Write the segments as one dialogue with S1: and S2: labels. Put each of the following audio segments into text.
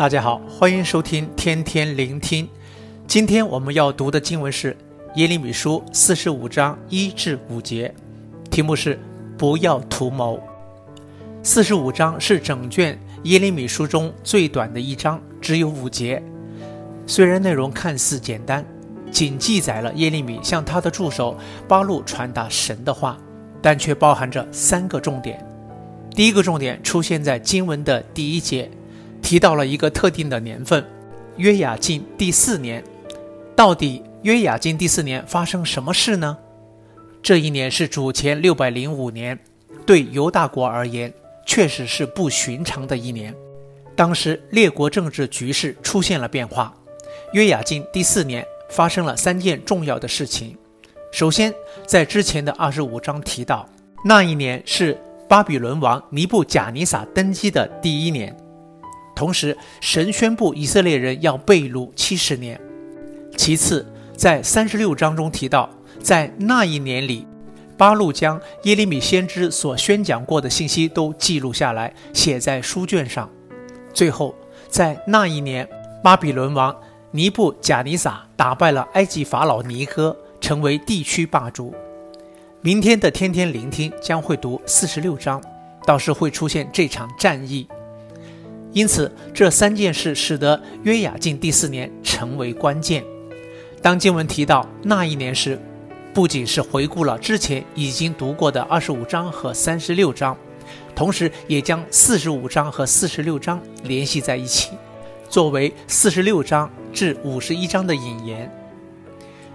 S1: 大家好，欢迎收听天天聆听。今天我们要读的经文是耶利米书四十五章一至五节，题目是“不要图谋”。四十五章是整卷耶利米书中最短的一章，只有五节。虽然内容看似简单，仅记载了耶利米向他的助手巴路传达神的话，但却包含着三个重点。第一个重点出现在经文的第一节。提到了一个特定的年份，约雅敬第四年。到底约雅敬第四年发生什么事呢？这一年是主前六百零五年，对犹大国而言，确实是不寻常的一年。当时列国政治局势出现了变化。约雅敬第四年发生了三件重要的事情。首先，在之前的二十五章提到，那一年是巴比伦王尼布贾尼撒登基的第一年。同时，神宣布以色列人要被掳七十年。其次，在三十六章中提到，在那一年里，巴录将耶利米先知所宣讲过的信息都记录下来，写在书卷上。最后，在那一年，巴比伦王尼布贾尼撒打败了埃及法老尼哥，成为地区霸主。明天的天天聆听将会读四十六章，到时会出现这场战役。因此，这三件事使得约雅敬第四年成为关键。当经文提到那一年时，不仅是回顾了之前已经读过的二十五章和三十六章，同时也将四十五章和四十六章联系在一起，作为四十六章至五十一章的引言。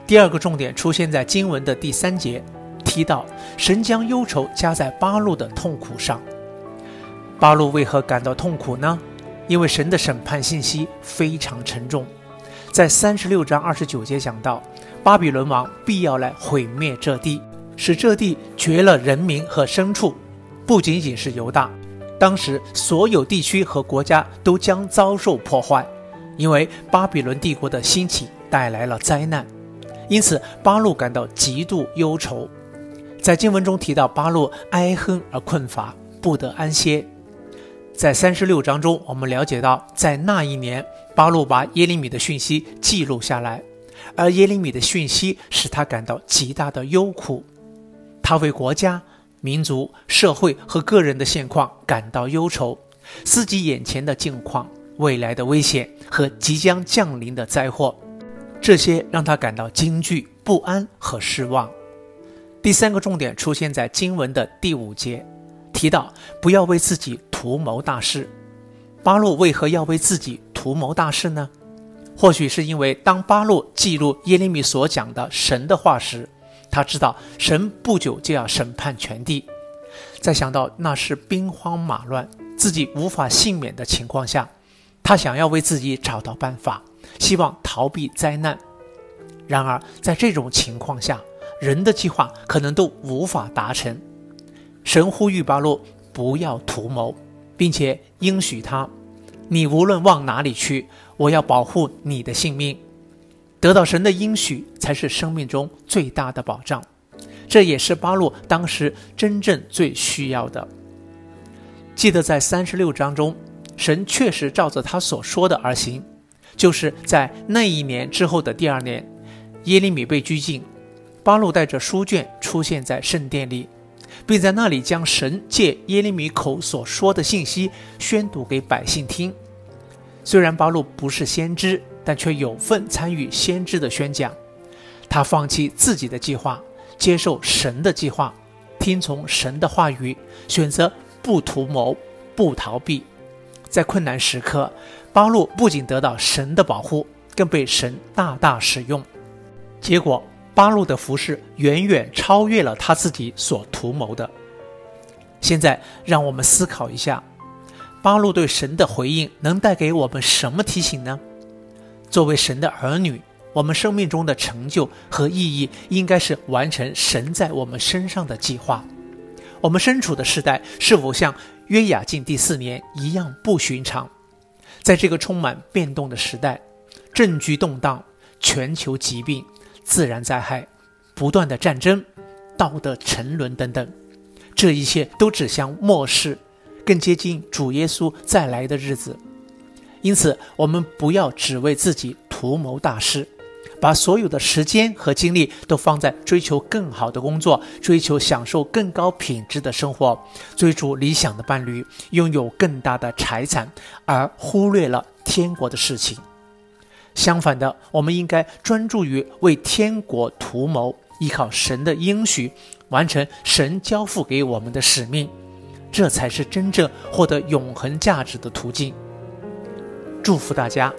S1: 第二个重点出现在经文的第三节，提到神将忧愁加在巴路的痛苦上。巴路为何感到痛苦呢？因为神的审判信息非常沉重。在三十六章二十九节讲到，巴比伦王必要来毁灭这地，使这地绝了人民和牲畜，不仅仅是犹大，当时所有地区和国家都将遭受破坏，因为巴比伦帝国的兴起带来了灾难。因此，巴路感到极度忧愁。在经文中提到，巴路哀哼而困乏，不得安歇。在三十六章中，我们了解到，在那一年，巴录把耶利米的讯息记录下来，而耶利米的讯息使他感到极大的忧苦。他为国家、民族、社会和个人的现况感到忧愁，思及眼前的境况、未来的危险和即将降临的灾祸，这些让他感到惊惧、不安和失望。第三个重点出现在经文的第五节。提到不要为自己图谋大事，巴洛为何要为自己图谋大事呢？或许是因为当巴洛记录耶利米所讲的神的话时，他知道神不久就要审判全地，在想到那是兵荒马乱、自己无法幸免的情况下，他想要为自己找到办法，希望逃避灾难。然而在这种情况下，人的计划可能都无法达成。神呼吁巴洛不要图谋，并且应许他：“你无论往哪里去，我要保护你的性命。”得到神的应许才是生命中最大的保障，这也是巴录当时真正最需要的。记得在三十六章中，神确实照着他所说的而行，就是在那一年之后的第二年，耶利米被拘禁，巴录带着书卷出现在圣殿里。并在那里将神借耶利米口所说的信息宣读给百姓听。虽然巴路不是先知，但却有份参与先知的宣讲。他放弃自己的计划，接受神的计划，听从神的话语，选择不图谋、不逃避。在困难时刻，巴路不仅得到神的保护，更被神大大使用。结果。八路的服饰远远超越了他自己所图谋的。现在，让我们思考一下，八路对神的回应能带给我们什么提醒呢？作为神的儿女，我们生命中的成就和意义，应该是完成神在我们身上的计划。我们身处的时代是否像约雅敬第四年一样不寻常？在这个充满变动的时代，政局动荡，全球疾病。自然灾害、不断的战争、道德沉沦等等，这一切都指向末世，更接近主耶稣再来的日子。因此，我们不要只为自己图谋大事，把所有的时间和精力都放在追求更好的工作、追求享受更高品质的生活、追逐理想的伴侣、拥有更大的财产，而忽略了天国的事情。相反的，我们应该专注于为天国图谋，依靠神的应许，完成神交付给我们的使命，这才是真正获得永恒价值的途径。祝福大家。